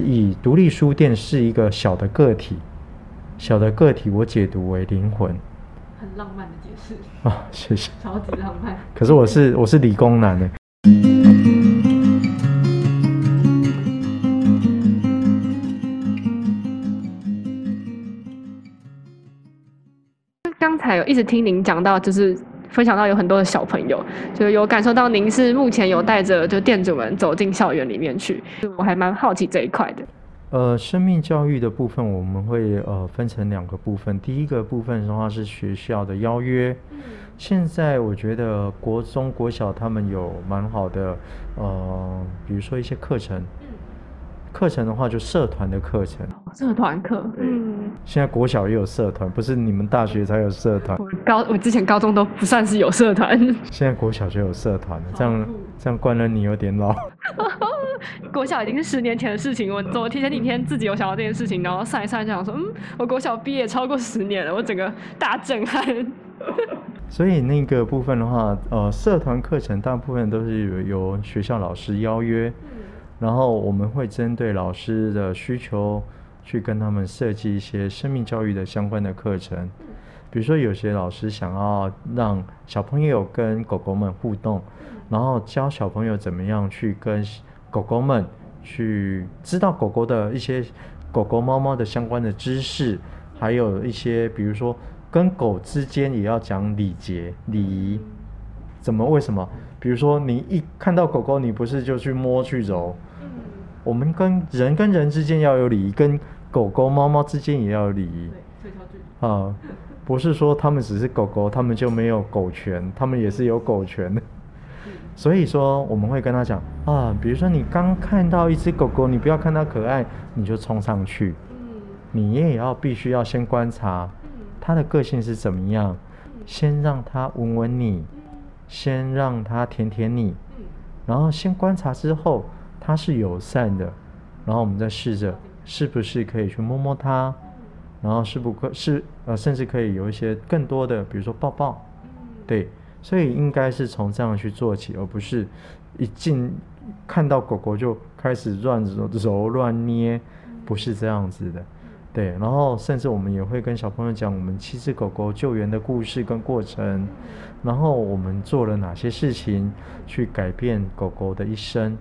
以独立书店是一个小的个体，小的个体，我解读为灵魂。很浪漫的解释啊，谢谢。超级浪漫。可是我是我是理工男呢。刚才有一直听您讲到，就是分享到有很多的小朋友，就有感受到您是目前有带着就店主们走进校园里面去，我还蛮好奇这一块的。呃，生命教育的部分我们会呃分成两个部分，第一个部分的话是学校的邀约，现在我觉得国中国小他们有蛮好的呃，比如说一些课程。课程的话，就社团的课程。社团课，嗯。现在国小也有社团，不是你们大学才有社团。我高，我之前高中都不算是有社团。现在国小就有社团了，这样这样关了你有点老。国小已经是十年前的事情，我昨天前几天自己有想到这件事情，然后算一算，想说，嗯，我国小毕业超过十年了，我整个大震撼。所以那个部分的话，呃，社团课程大部分都是由学校老师邀约。然后我们会针对老师的需求，去跟他们设计一些生命教育的相关的课程。比如说，有些老师想要让小朋友跟狗狗们互动，然后教小朋友怎么样去跟狗狗们去知道狗狗的一些狗狗、猫猫的相关的知识，还有一些比如说跟狗之间也要讲礼节、礼仪。怎么？为什么？比如说，你一看到狗狗，你不是就去摸去揉？我们跟人跟人之间要有礼仪，跟狗狗猫猫之间也要有礼仪。啊，不是说它们只是狗狗，它们就没有狗权，它们也是有狗权的。所以说，我们会跟他讲啊，比如说你刚看到一只狗狗，你不要看它可爱，你就冲上去。你也要必须要先观察它的个性是怎么样，先让它闻闻你，先让它舔舔你，然后先观察之后。它是友善的，然后我们再试着是不是可以去摸摸它，然后是不可是呃，甚至可以有一些更多的，比如说抱抱，对，所以应该是从这样去做起，而不是一进看到狗狗就开始乱揉揉乱捏，不是这样子的，对，然后甚至我们也会跟小朋友讲我们七只狗狗救援的故事跟过程，然后我们做了哪些事情去改变狗狗的一生。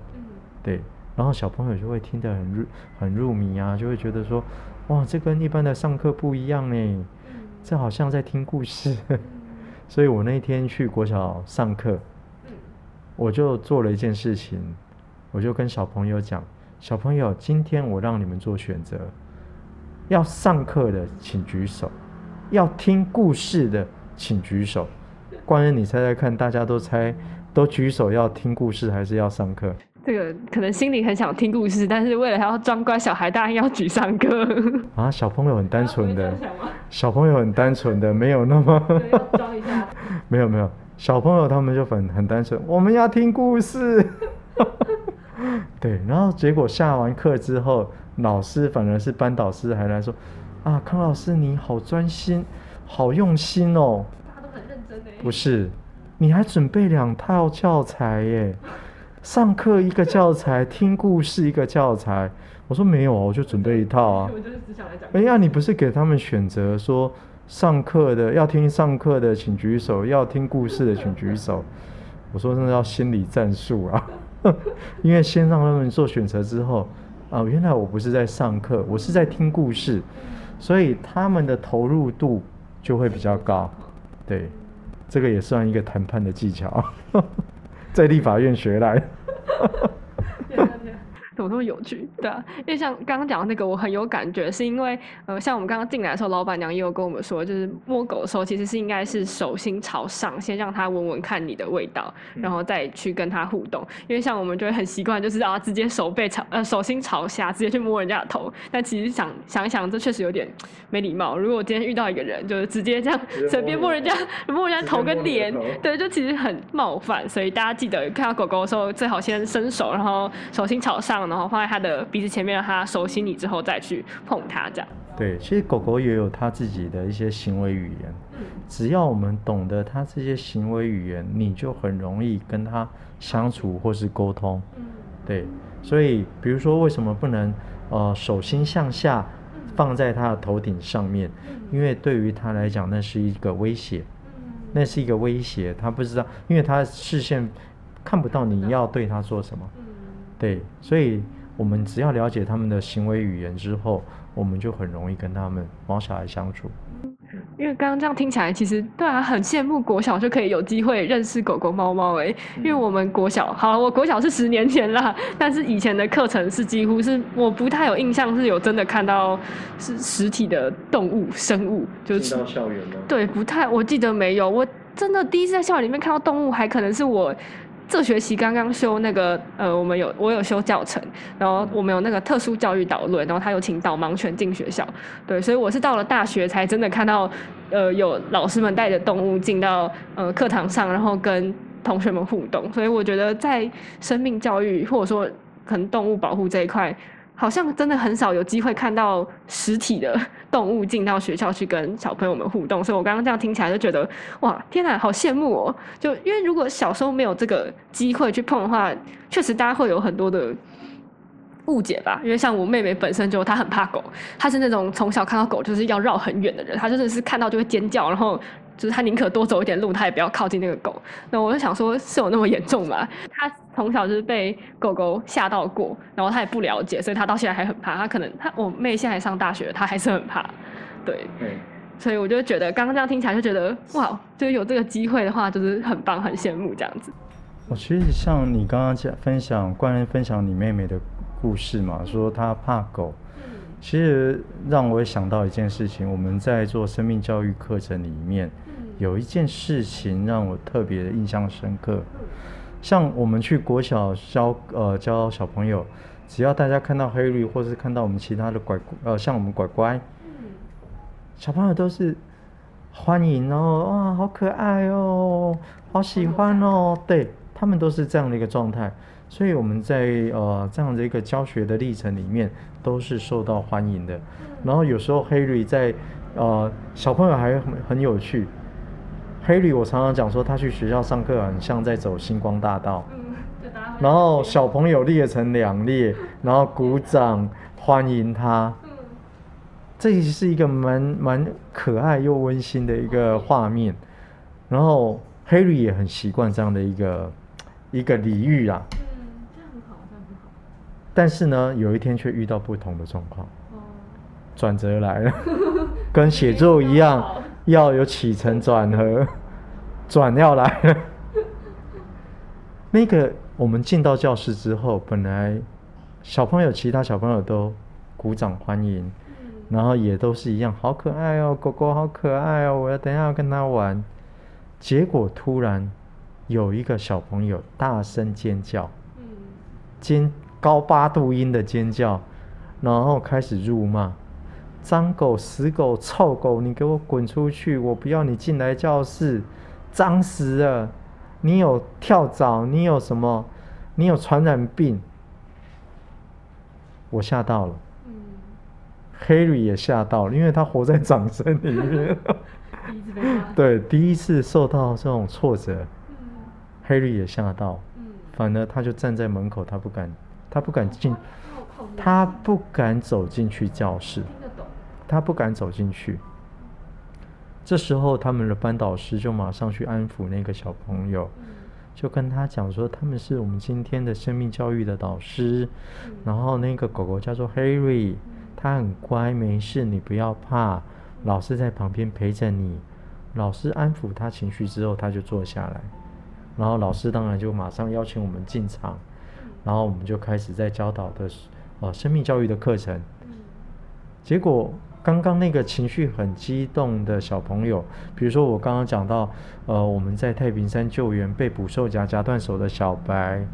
对，然后小朋友就会听得很入很入迷啊，就会觉得说，哇，这跟一般的上课不一样呢，这好像在听故事。所以我那天去国小上课，我就做了一件事情，我就跟小朋友讲，小朋友，今天我让你们做选择，要上课的请举手，要听故事的请举手。关于，你猜猜看，大家都猜都举手要听故事还是要上课？这个可能心里很想听故事，但是为了要装乖，小孩当然要举上课啊。小朋友很单纯的，小朋友很单纯的，没有那么装一下。没有没有，小朋友他们就很很单纯，我们要听故事。对，然后结果下完课之后，老师反而是班导师还来说啊，康老师你好专心，好用心哦。他都很认真的。不是，你还准备两套教材耶。上课一个教材，听故事一个教材。我说没有我就准备一套啊。哎呀，你不是给他们选择说上课的要听上课的请举手，要听故事的请举手。我说那要心理战术啊，因为先让他们做选择之后，啊，原来我不是在上课，我是在听故事，所以他们的投入度就会比较高。对，这个也算一个谈判的技巧。在立法院学来。怎么那么有趣？对啊，因为像刚刚讲的那个，我很有感觉，是因为呃，像我们刚刚进来的时候，老板娘也有跟我们说，就是摸狗的时候，其实是应该是手心朝上，先让它闻闻看你的味道，然后再去跟它互动。因为像我们就会很习惯，就是啊，直接手背朝呃手心朝下，直接去摸人家的头。但其实想想想，这确实有点没礼貌。如果我今天遇到一个人，就是直接这样随便摸人家摸人家头跟脸，对，就其实很冒犯。所以大家记得看到狗狗的时候，最好先伸手，然后手心朝上。然后放在它的鼻子前面，让它熟悉你之后再去碰它，这样。对，其实狗狗也有它自己的一些行为语言，只要我们懂得它这些行为语言，你就很容易跟它相处或是沟通。对，所以比如说为什么不能呃手心向下放在它的头顶上面，因为对于它来讲那是一个威胁，那是一个威胁，它不知道，因为它视线看不到你要对它做什么，对，所以我们只要了解他们的行为语言之后，我们就很容易跟他们毛小孩相处。因为刚刚这样听起来，其实对啊，很羡慕国小就可以有机会认识狗狗、猫猫哎。因为我们国小，好，我国小是十年前啦，但是以前的课程是几乎是我不太有印象是有真的看到是实体的动物生物，就是到校园吗？对，不太，我记得没有。我真的第一次在校园里面看到动物，还可能是我。这学期刚刚修那个，呃，我们有我有修教程，然后我们有那个特殊教育导论，然后他有请导盲犬进学校，对，所以我是到了大学才真的看到，呃，有老师们带着动物进到呃课堂上，然后跟同学们互动，所以我觉得在生命教育或者说可能动物保护这一块。好像真的很少有机会看到实体的动物进到学校去跟小朋友们互动，所以我刚刚这样听起来就觉得，哇，天哪，好羡慕哦！就因为如果小时候没有这个机会去碰的话，确实大家会有很多的误解吧。因为像我妹妹本身就她很怕狗，她是那种从小看到狗就是要绕很远的人，她真的是看到就会尖叫，然后。就是他宁可多走一点路，他也不要靠近那个狗。那我就想说，是有那么严重吗？他从小就是被狗狗吓到过，然后他也不了解，所以他到现在还很怕。他可能他我妹现在上大学，他还是很怕。对，所以我就觉得刚刚这样听起来就觉得哇，就有这个机会的话，就是很棒，很羡慕这样子。我其实像你刚刚讲分享关于分享你妹妹的故事嘛，说她怕狗。其实让我也想到一件事情，我们在做生命教育课程里面，有一件事情让我特别的印象深刻。像我们去国小教呃教小朋友，只要大家看到黑绿，或是看到我们其他的拐呃像我们乖乖，小朋友都是欢迎哦，哇，好可爱哦，好喜欢哦，对他们都是这样的一个状态。所以我们在呃这样的一个教学的历程里面，都是受到欢迎的。然后有时候 Harry 在呃小朋友还很很有趣，Harry 我常常讲说他去学校上课很像在走星光大道，然后小朋友列成两列，然后鼓掌欢迎他，这是一个蛮蛮可爱又温馨的一个画面。然后 Harry 也很习惯这样的一个一个礼遇啊。但是呢，有一天却遇到不同的状况，转折来了，跟写作一样，要有起承转合，转要来了。那个我们进到教室之后，本来小朋友其他小朋友都鼓掌欢迎，然后也都是一样，好可爱哦，狗狗好可爱哦，我要等下要跟他玩。结果突然有一个小朋友大声尖叫，尖。高八度音的尖叫，然后开始辱骂：“脏狗、死狗、臭狗，你给我滚出去！我不要你进来教室，脏死了！你有跳蚤，你有什么？你有传染病！”我吓到了，嗯，Harry 也吓到了，因为他活在掌声里面，对，第一次受到这种挫折，Harry 也吓到，反而他就站在门口，他不敢。他不敢进，他不敢走进去教室，他不敢走进去。这时候，他们的班导师就马上去安抚那个小朋友，就跟他讲说：“他们是我们今天的生命教育的导师，然后那个狗狗叫做 Harry，它很乖，没事，你不要怕，老师在旁边陪着你。”老师安抚他情绪之后，他就坐下来，然后老师当然就马上邀请我们进场。然后我们就开始在教导的，呃，生命教育的课程。结果刚刚那个情绪很激动的小朋友，比如说我刚刚讲到，呃，我们在太平山救援被捕兽夹夹断手的小白，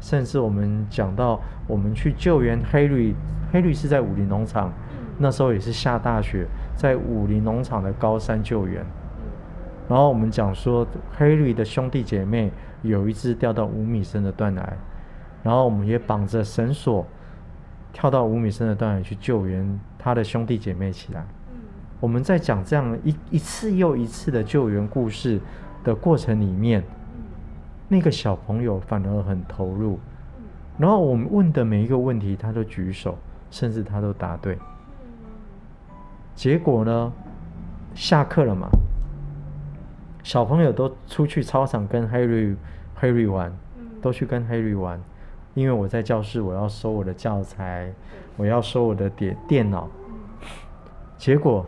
甚至我们讲到我们去救援黑绿，黑绿是在武林农场，那时候也是下大雪，在武林农场的高山救援。然后我们讲说黑绿的兄弟姐妹有一只掉到五米深的断崖。然后我们也绑着绳索，跳到五米深的断崖去救援他的兄弟姐妹起来。我们在讲这样一一次又一次的救援故事的过程里面，那个小朋友反而很投入。然后我们问的每一个问题，他都举手，甚至他都答对。结果呢，下课了嘛，小朋友都出去操场跟 Harry Harry 玩，都去跟 Harry 玩，因为我在教室，我要收我的教材，我要收我的电电脑。结果，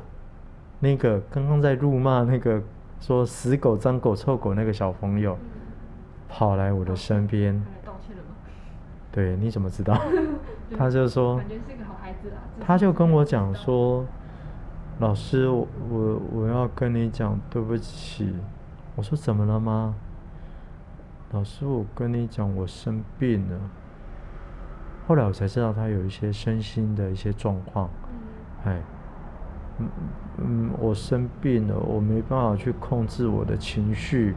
那个刚刚在辱骂那个说死狗、脏狗、臭狗那个小朋友，跑来我的身边。对，你怎么知道？他就说，感觉是个好孩子啊。他就跟我讲说，老师，我我我要跟你讲对不起。我说怎么了吗？老师，我跟你讲，我生病了。后来我才知道他有一些身心的一些状况，哎。嗯嗯，我生病了，我没办法去控制我的情绪。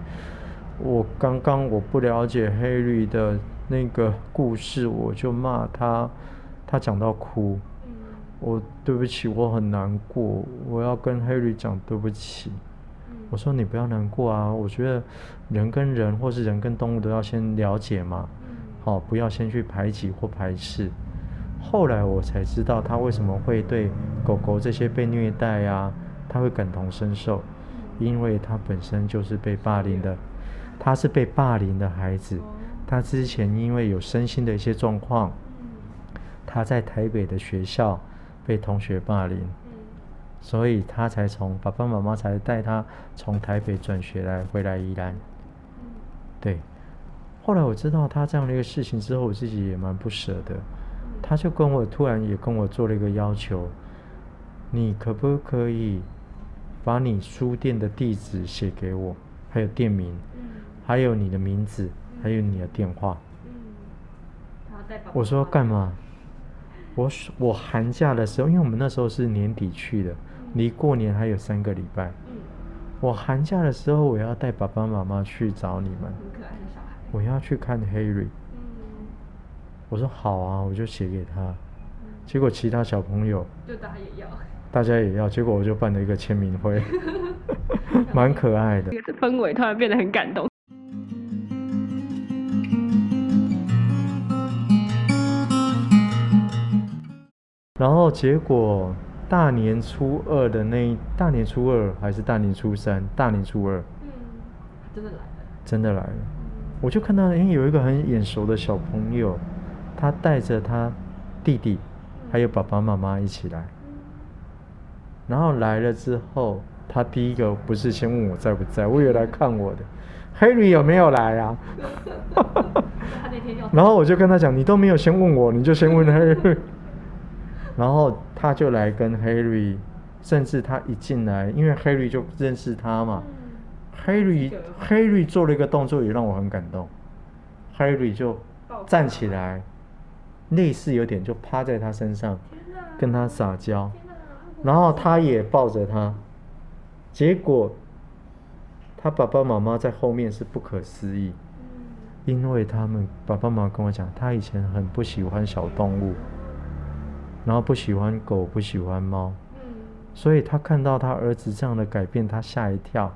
我刚刚我不了解黑绿的那个故事，我就骂他，他讲到哭。我对不起，我很难过，我要跟黑绿讲对不起。我说你不要难过啊，我觉得人跟人或是人跟动物都要先了解嘛，好，不要先去排挤或排斥。后来我才知道他为什么会对狗狗这些被虐待啊，他会感同身受，因为他本身就是被霸凌的，他是被霸凌的孩子，他之前因为有身心的一些状况，他在台北的学校被同学霸凌，所以他才从爸爸妈妈才带他从台北转学来回来宜兰，对，后来我知道他这样的一个事情之后，我自己也蛮不舍的。他就跟我突然也跟我做了一个要求，你可不可以把你书店的地址写给我，还有店名，还有你的名字，还有你的电话。我说干嘛？我我寒假的时候，因为我们那时候是年底去的，离过年还有三个礼拜。我寒假的时候，我要带爸爸妈妈去找你们。我要去看 Harry。我说好啊，我就写给他。结果其他小朋友，就大家也要，大家也要。结果我就办了一个签名会，蛮可爱的。氛围突然变得很感动。然后结果大年初二的那一大年初二还是大年初三？大年初二，嗯，真的来了。真的来了，我就看到哎，有一个很眼熟的小朋友。他带着他弟弟，还有爸爸妈妈一起来，然后来了之后，他第一个不是先问我在不在，我以为来看我的，Harry 有没有来啊？然后我就跟他讲，你都没有先问我，你就先问 Harry，然后他就来跟 Harry，甚至他一进来，因为 Harry 就认识他嘛，Harry Harry 做了一个动作也让我很感动，Harry 就站起来。类似有点就趴在他身上，跟他撒娇，然后他也抱着他，结果他爸爸妈妈在后面是不可思议，因为他们爸爸妈妈跟我讲，他以前很不喜欢小动物，然后不喜欢狗，不喜欢猫，所以他看到他儿子这样的改变，他吓一跳，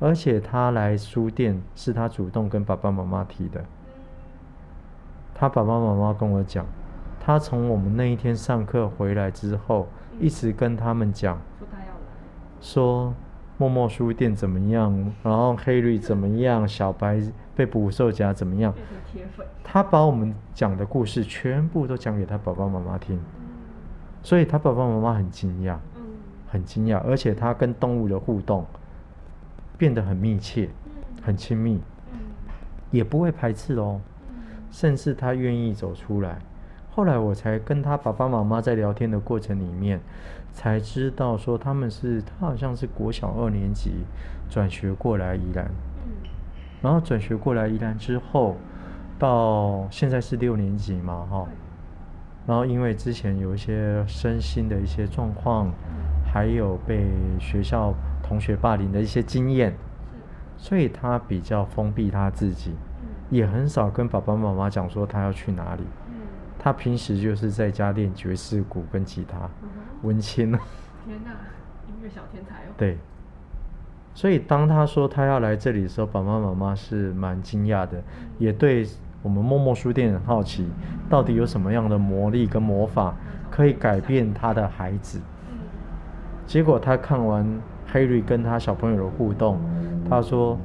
而且他来书店是他主动跟爸爸妈妈提的。他爸爸妈妈跟我讲，他从我们那一天上课回来之后，一直跟他们讲，说默默书店怎么样，然后黑绿怎么样，小白被捕兽夹怎么样，他把我们讲的故事全部都讲给他爸爸妈妈听，所以他爸爸妈妈很惊讶，很惊讶，而且他跟动物的互动变得很密切，很亲密，也不会排斥哦。甚至他愿意走出来，后来我才跟他爸爸妈妈在聊天的过程里面，才知道说他们是他好像是国小二年级转学过来宜兰，然后转学过来宜兰之后，到现在是六年级嘛哈，然后因为之前有一些身心的一些状况，还有被学校同学霸凌的一些经验，所以他比较封闭他自己。也很少跟爸爸妈妈讲说他要去哪里。他平时就是在家练爵士鼓跟吉他，文青呢。天哪，音乐小天才哦。对。所以当他说他要来这里的时候，爸爸妈妈是蛮惊讶的，也对我们默默书店很好奇，到底有什么样的魔力跟魔法可以改变他的孩子。嗯结果他看完 Harry 跟他小朋友的互动，他说：“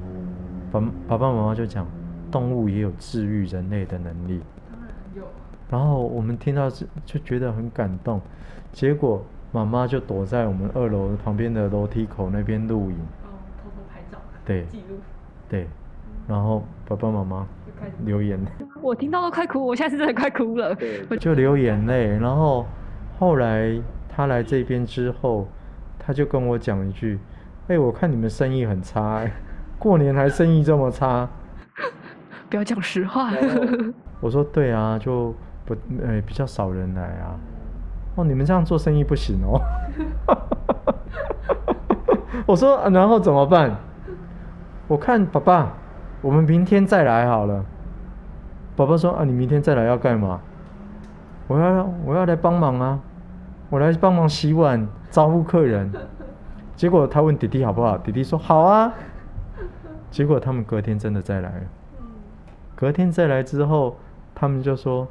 爸爸爸妈妈就讲，动物也有治愈人类的能力。当然有。”然后我们听到是就觉得很感动。结果妈妈就躲在我们二楼旁边的楼梯口那边录影，哦，偷偷拍照。对记录。对，然后爸爸妈妈流眼泪。我听到都快哭，我现在是真的快哭了。我就流眼泪。然后后来他来这边之后，他就跟我讲一句：“哎、我看你们生意很差、哎，过年还生意这么差。不要讲实话。”我说：“对啊，就不呃比较少人来啊。”哦，你们这样做生意不行哦。我说、啊然后怎么办？我看爸爸，我们明天再来好了。宝宝说：“啊，你明天再来要干嘛？”我要我要来帮忙啊，我来帮忙洗碗，招呼客人。结果他问弟弟好不好，弟弟说好啊。结果他们隔天真的再来了。隔天再来之后，他们就说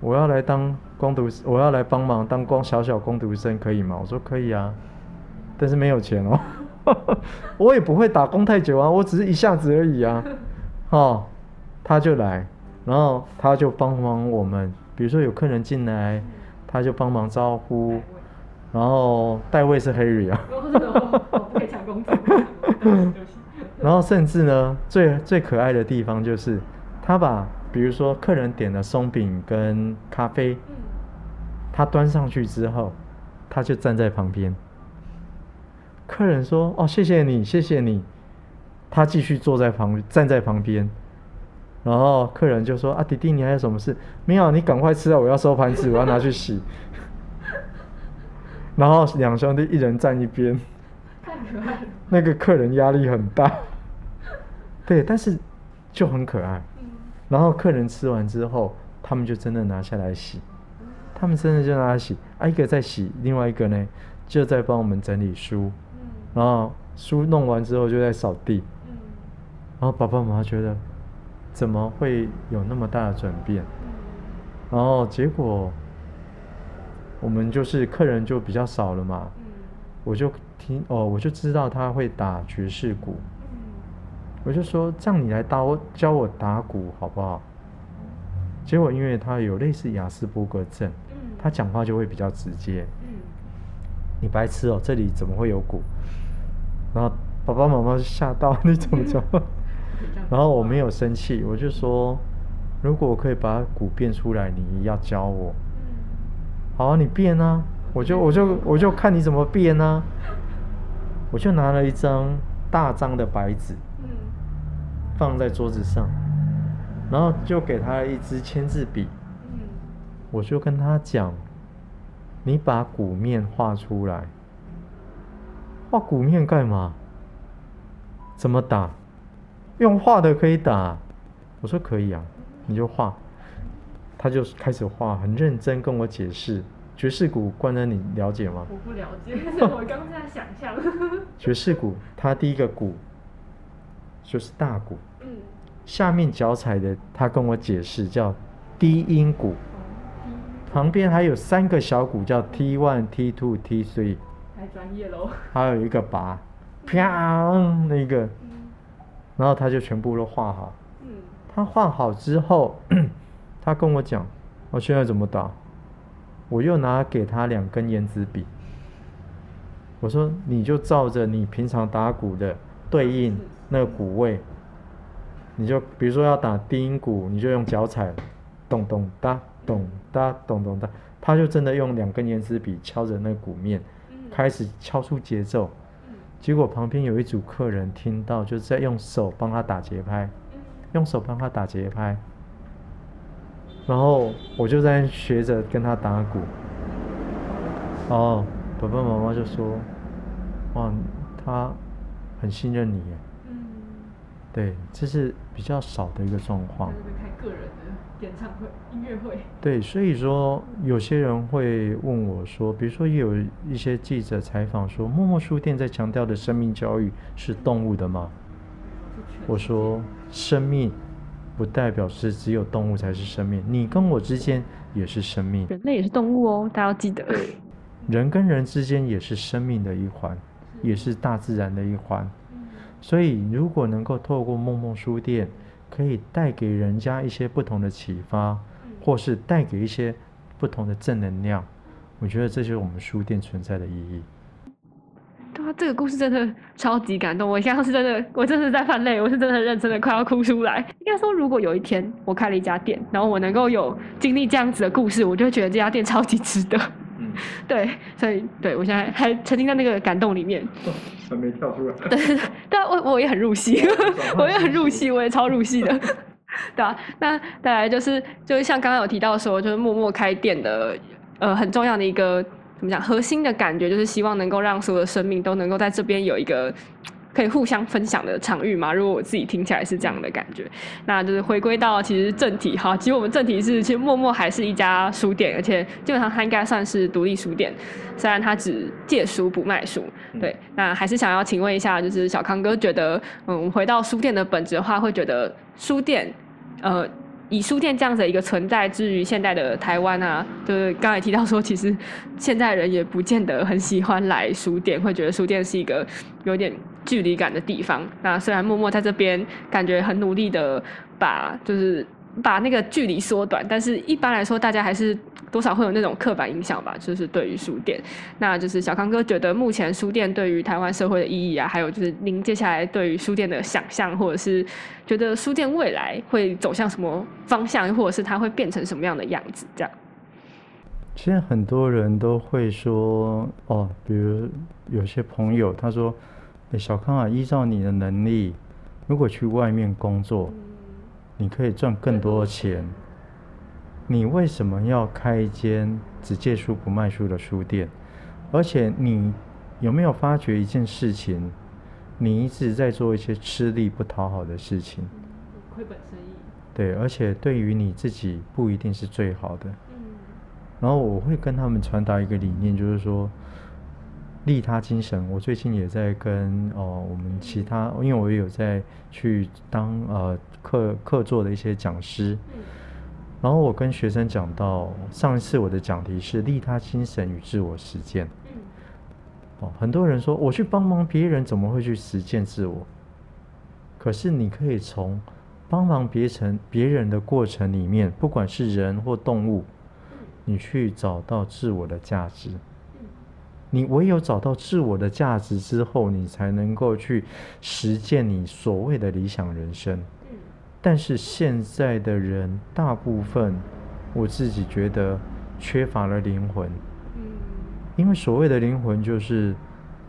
我要来当工读，我要来帮忙当光小小工读生，可以吗？我说可以啊，但是没有钱哦。我也不会打工太久啊，我只是一下子而已啊。哦，他就来，然后他就帮忙我们，比如说有客人进来，他就帮忙招呼，然后代位是 Harry 啊。我不可以抢工资。对不起。然后甚至呢，最最可爱的地方就是，他把比如说客人点了松饼跟咖啡，嗯他端上去之后，他就站在旁边。客人说：“哦，谢谢你，谢谢你。”他继续坐在旁，站在旁边。然后客人就说：“啊，弟弟，你还有什么事？没有，你赶快吃啊！我要收盘子，我要拿去洗。”然后两兄弟一人站一边。太可爱了。那个客人压力很大，对，但是就很可爱。嗯然后客人吃完之后，他们就真的拿下来洗，他们真的就拿来洗，啊，一个在洗，另外一个呢就在帮我们整理书，嗯然后书弄完之后就在扫地，嗯然后爸爸妈妈觉得怎么会有那么大的转变？嗯然后结果我们就是客人就比较少了嘛，嗯我就听哦，我就知道他会打爵士鼓。嗯我就说这样你来打我教我打鼓好不好？结果因为他有类似雅斯伯格症，嗯他讲话就会比较直接。嗯你白痴哦，这里怎么会有鼓？然后爸爸妈妈就吓到，你怎么教？然后我没有生气，我就说，如果我可以把鼓变出来，你要教我。嗯好啊，你变啊，我就我就我就看你怎么变啊。我就拿了一张大张的白纸，嗯放在桌子上，然后就给他一支签字笔，嗯我就跟他讲：“你把鼓面画出来。画鼓面干嘛？怎么打？用画的可以打。”我说：“可以啊，你就画。”他就开始画，很认真跟我解释爵士鼓。关恩，你了解吗？我不了解，是 我刚在想象。爵士鼓，它第一个鼓就是大鼓，嗯，下面脚踩的，他跟我解释叫低音鼓，哦，旁边还有三个小鼓叫 T one、T two、T three，太专业喽。还有一个拔，啪那个，嗯然后他就全部都画好。嗯他画好之后，他跟我讲，我现在怎么打？我又拿给他两根圆珠笔，我说你就照着你平常打鼓的对应那个鼓位，你就比如说要打低音鼓，你就用脚踩，咚咚哒咚哒咚咚哒，他就真的用两根圆珠笔敲着那个鼓面，嗯开始敲出节奏。嗯结果旁边有一组客人听到，就在用手帮他打节拍。嗯用手帮他打节拍，然后我就在学着跟他打鼓。哦，爸爸妈妈就说：“哇，他很信任你耶。嗯，”对，这是比较少的一个状况演唱会、音乐会。对，所以说有些人会问我说，比如说也有一些记者采访说，默默书店在强调的生命教育是动物的吗？我说，生命不代表是只有动物才是生命，你跟我之间也是生命，人类也是动物哦，大家要记得。人跟人之间也是生命的一环，也是大自然的一环。所以，如果能够透过梦梦书店，可以带给人家一些不同的启发，或是带给一些不同的正能量，我觉得这就是我们书店存在的意义。对啊，这个故事真的超级感动，我现在是真的，我真的在犯泪，我是真的认真的快要哭出来。应该说，如果有一天我开了一家店，然后我能够有经历这样子的故事，我就会觉得这家店超级值得。嗯，对，所以对我现在还沉浸在那个感动里面，还没跳出来。对，但我我也很入戏，我也很入戏，我也超入戏的。对啊，那再来就是，就是像刚刚有提到说，就是默默开店的，呃，很重要的一个。怎么讲？核心的感觉就是希望能够让所有的生命都能够在这边有一个可以互相分享的场域嘛。如果我自己听起来是这样的感觉，那就是回归到其实正题哈。其实我们正题是，其实默默还是一家书店，而且基本上它应该算是独立书店，虽然它只借书不卖书。对，那还是想要请问一下，就是小康哥觉得，嗯，回到书店的本质的话，会觉得书店，呃。以书店这样子一个存在，至于现在的台湾啊，就是刚才提到说，其实现在人也不见得很喜欢来书店，会觉得书店是一个有点距离感的地方。那虽然默默在这边感觉很努力的把，就是。把那个距离缩短，但是一般来说，大家还是多少会有那种刻板印象吧，就是对于书店。那就是小康哥觉得，目前书店对于台湾社会的意义啊，还有就是您接下来对于书店的想象，或者是觉得书店未来会走向什么方向，或者是它会变成什么样的样子？这样。其实很多人都会说，哦，比如有些朋友他说：“小康啊，依照你的能力，如果去外面工作。”你可以赚更多钱。你为什么要开一间只借书不卖书的书店？而且你有没有发觉一件事情？你一直在做一些吃力不讨好的事情。亏本生意。对，而且对于你自己不一定是最好的。嗯。然后我会跟他们传达一个理念，就是说。利他精神，我最近也在跟哦，我们其他，因为我也有在去当呃课课座的一些讲师，然后我跟学生讲到，上一次我的讲题是利他精神与自我实践，哦，很多人说我去帮忙别人，怎么会去实践自我？可是你可以从帮忙别成别人的过程里面，不管是人或动物，你去找到自我的价值。你唯有找到自我的价值之后，你才能够去实践你所谓的理想人生。但是现在的人大部分，我自己觉得缺乏了灵魂。因为所谓的灵魂就是，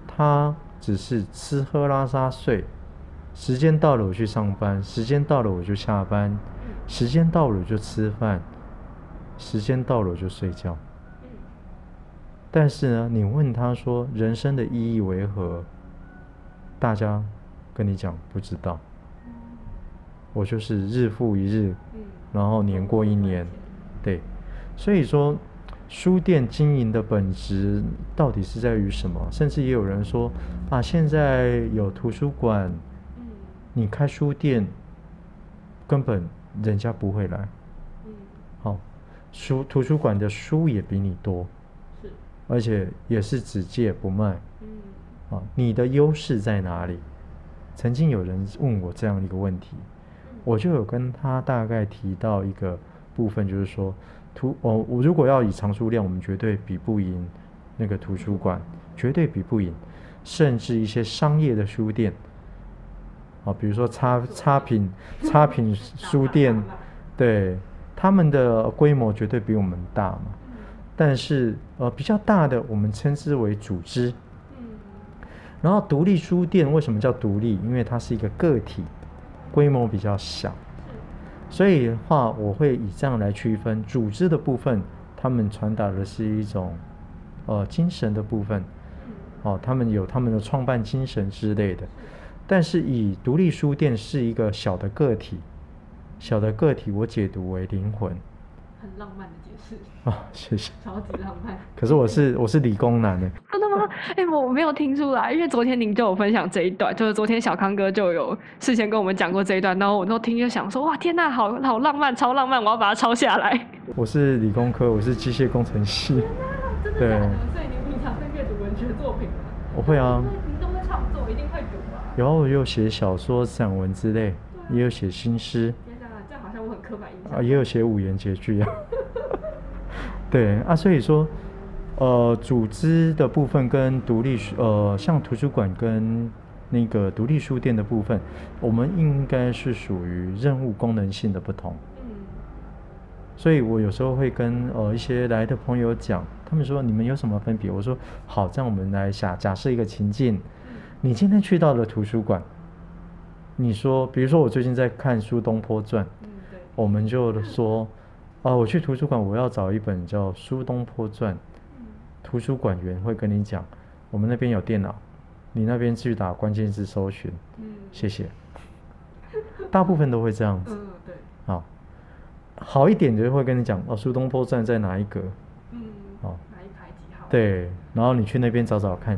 他只是吃喝拉撒睡，时间到了我去上班，时间到了我就下班，时间到了我就吃饭，时间到了我就睡觉。但是呢，你问他说人生的意义为何？大家跟你讲不知道。我就是日复一日，然后年过一年，对。所以说，书店经营的本质到底是在于什么？甚至也有人说啊，现在有图书馆，你开书店，根本人家不会来。好，书图书馆的书也比你多。而且也是只借不卖，嗯啊，你的优势在哪里？曾经有人问我这样一个问题，我就有跟他大概提到一个部分，就是说，图哦，我如果要以藏书量，我们绝对比不赢那个图书馆，绝对比不赢，甚至一些商业的书店，啊，比如说差差品差品书店，对，他们的规模绝对比我们大嘛。但是，呃，比较大的我们称之为组织。然后，独立书店为什么叫独立？因为它是一个个体，规模比较小。所以的话，我会以这样来区分组织的部分，他们传达的是一种，呃，精神的部分。哦，他们有他们的创办精神之类的。但是，以独立书店是一个小的个体，小的个体，我解读为灵魂。很浪漫的解释啊，谢谢。超级浪漫。可是我是我是理工男的。真的吗？吗？哎、我没有听出来，因为昨天您就有分享这一段，就是昨天小康哥就有事先跟我们讲过这一段，然后我都听就想说，哇，天呐，好好浪漫，超浪漫，我要把它抄下来。我是理工科，我是机械工程系。对所以您平常会阅读文学作品吗？我会啊，您都在创作，一定会读吧？然后我有写小说、散文之类，也有写新诗，刻板印啊，也有写五言绝句啊。对啊，所以说，呃，组织的部分跟独立书，呃，像图书馆跟那个独立书店的部分，我们应该是属于任务功能性的不同。嗯所以我有时候会跟呃一些来的朋友讲，他们说你们有什么分别？我说好，这样我们来假假设一个情境，你今天去到了图书馆，你说，比如说我最近在看《苏东坡传》，我们就说，啊，我去图书馆，我要找一本叫《苏东坡传》，嗯图书馆员会跟你讲，我们那边有电脑，你那边去打关键字搜寻，嗯谢谢。大部分都会这样子。嗯，对，好，好一点的会跟你讲哦，苏东坡站在哪一格，嗯，哦，哪一排几号？对，然后你去那边找找看，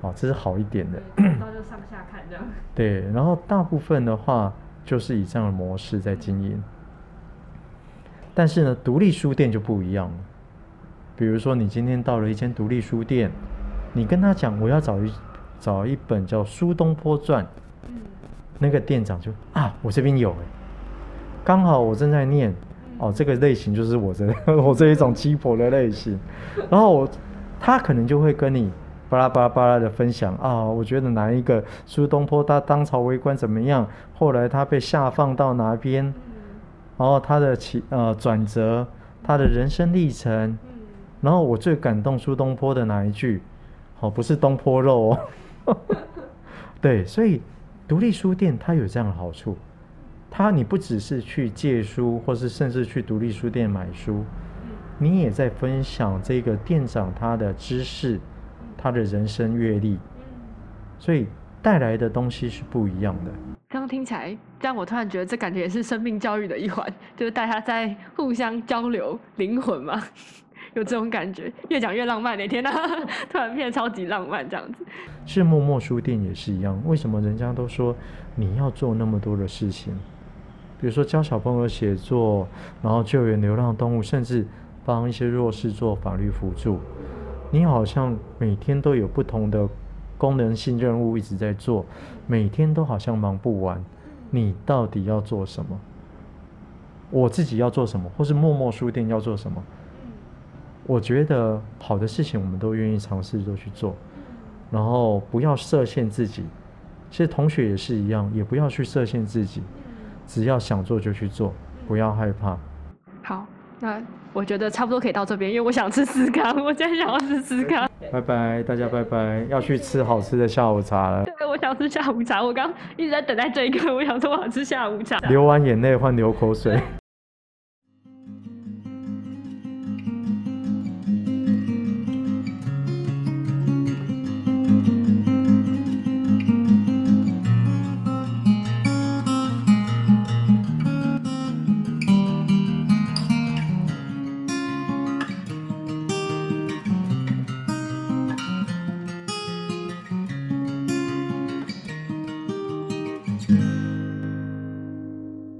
哦，这是好一点的，对，找到就上下看这样。对，然后大部分的话就是以这样的模式在经营，但是呢，独立书店就不一样了，比如说你今天到了一间独立书店，你跟他讲我要找一找一本叫《苏东坡传》，嗯。那个店长就啊，我这边有哎，刚好我正在念，哦，这个类型就是我这 我这一种鸡婆的类型，然后我他可能就会跟你巴拉巴拉巴拉的分享啊，我觉得哪一个苏东坡他当朝为官怎么样，后来他被下放到哪边，嗯然后他的起呃转折，他的人生历程，嗯然后我最感动苏东坡的哪一句？哦，不是东坡肉哦。对，所以独立书店它有这样的好处，它你不只是去借书，或是甚至去独立书店买书，嗯你也在分享这个店长他的知识，他的人生阅历，嗯。所以带来的东西是不一样的。刚刚听起来，让我突然觉得这感觉也是生命教育的一环，就是大家在互相交流灵魂嘛，有这种感觉。越讲越浪漫，哪天呐，突然变得超级浪漫这样子。是默默书店也是一样，为什么人家都说你要做那么多的事情？比如说教小朋友写作，然后救援流浪动物，甚至帮一些弱势做法律辅助，你好像每天都有不同的功能性任务一直在做，每天都好像忙不完。你到底要做什么？我自己要做什么，或是默默书店要做什么？我觉得好的事情我们都愿意尝试都去做，然后不要设限自己。其实同学也是一样，也不要去设限自己，只要想做就去做，不要害怕。好，那我觉得差不多可以到这边，因为我想吃司康，我现在想要吃司康。拜拜，大家拜拜，要去吃好吃的下午茶了。对，我想吃下午茶。我刚一直在等待这一刻，我想说我想吃下午茶。流完眼泪换流口水。